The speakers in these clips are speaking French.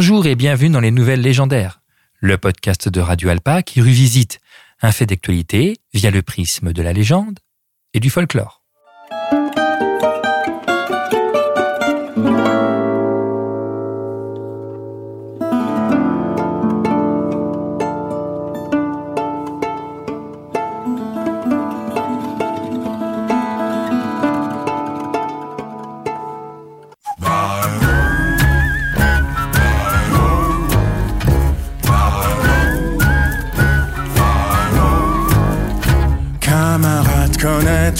Bonjour et bienvenue dans les Nouvelles Légendaires, le podcast de Radio Alpa qui revisite un fait d'actualité via le prisme de la légende et du folklore.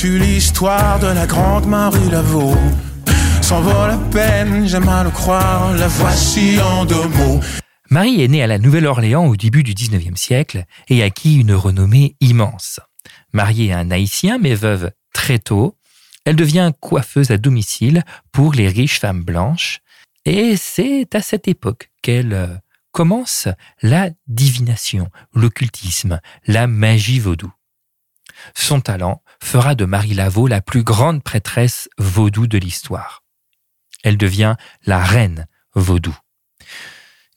Connais-tu l'histoire de la grande Marie Laveau? Sans vaut peine, j'aime à croire, la voici en deux mots. Marie est née à la Nouvelle-Orléans au début du 19e siècle et acquit une renommée immense. Mariée à un haïtien mais veuve très tôt, elle devient coiffeuse à domicile pour les riches femmes blanches et c'est à cette époque qu'elle euh, commence la divination, l'occultisme, la magie vaudou. Son talent fera de Marie Laveau la plus grande prêtresse vaudou de l'histoire. Elle devient la reine vaudou,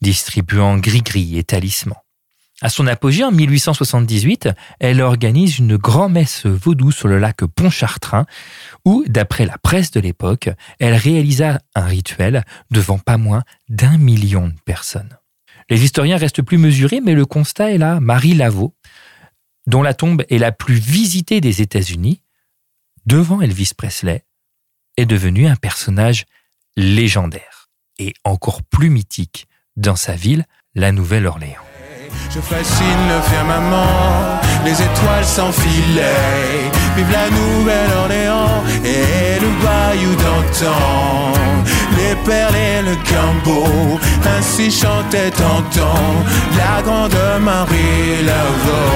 distribuant gris-gris et talismans. À son apogée en 1878, elle organise une grand-messe vaudou sur le lac Pontchartrain où, d'après la presse de l'époque, elle réalisa un rituel devant pas moins d'un million de personnes. Les historiens restent plus mesurés, mais le constat est là. Marie Laveau dont la tombe est la plus visitée des États-Unis, devant Elvis Presley, est devenu un personnage légendaire et encore plus mythique dans sa ville, la Nouvelle-Orléans. Je fascine le firmament, les étoiles s'enfilaient. Vive la Nouvelle-Orléans et le bayou d'antan. Les perles et le gambeau, ainsi chantait antan la grande Marie Laveau.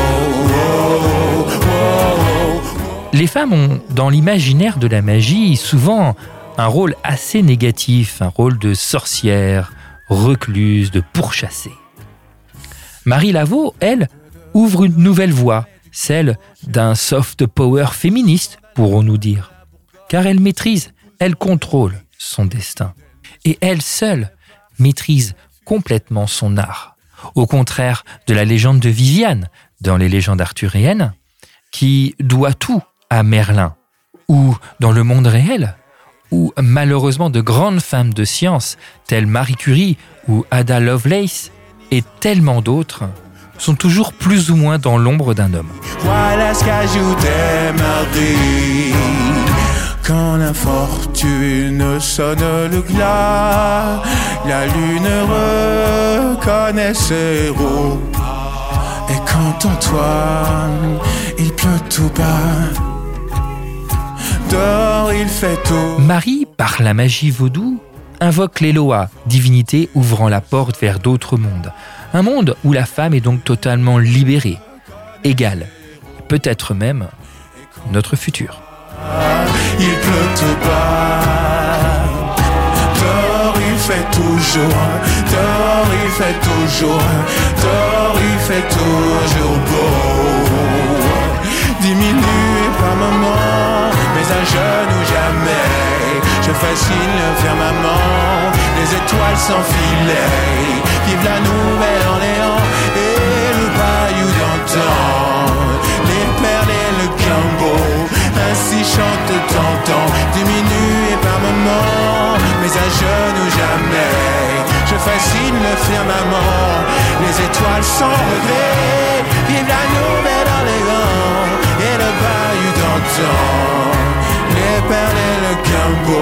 Les femmes ont, dans l'imaginaire de la magie, souvent un rôle assez négatif, un rôle de sorcière, recluse, de pourchassée. Marie Laveau, elle, ouvre une nouvelle voie, celle d'un soft power féministe, pourrons-nous dire. Car elle maîtrise, elle contrôle son destin. Et elle seule maîtrise complètement son art. Au contraire de la légende de Viviane dans les légendes arthuriennes, qui doit tout à Merlin, ou dans le monde réel, où malheureusement de grandes femmes de science, telles Marie Curie ou Ada Lovelace, et tellement d'autres sont toujours plus ou moins dans l'ombre d'un homme. Voilà ce qu'ajoutait Marie. Quand la fortune sonne le glas, la lune reconnaît ses roues. Et quand Antoine, il pleut tout bas, dehors il fait tout. Marie, par la magie vaudou, invoque l'Eloa, divinité ouvrant la porte vers d'autres mondes. Un monde où la femme est donc totalement libérée, égale, peut-être même notre futur. Il pleut tout bas, dehors il fait toujours, dehors il fait toujours, dehors il fait toujours beau. Diminué par moment, fascine le firmament, les étoiles s'enfilaient. Vive la Nouvelle-Orléans et le bayou d'antan. Les perles et le gambo, ainsi chante tentant. Diminué par moment, mais à ou jamais. Je fascine le firmament, les étoiles sans regret. Vive la Nouvelle-Orléans et le bayou d'antan les perles et le cambo,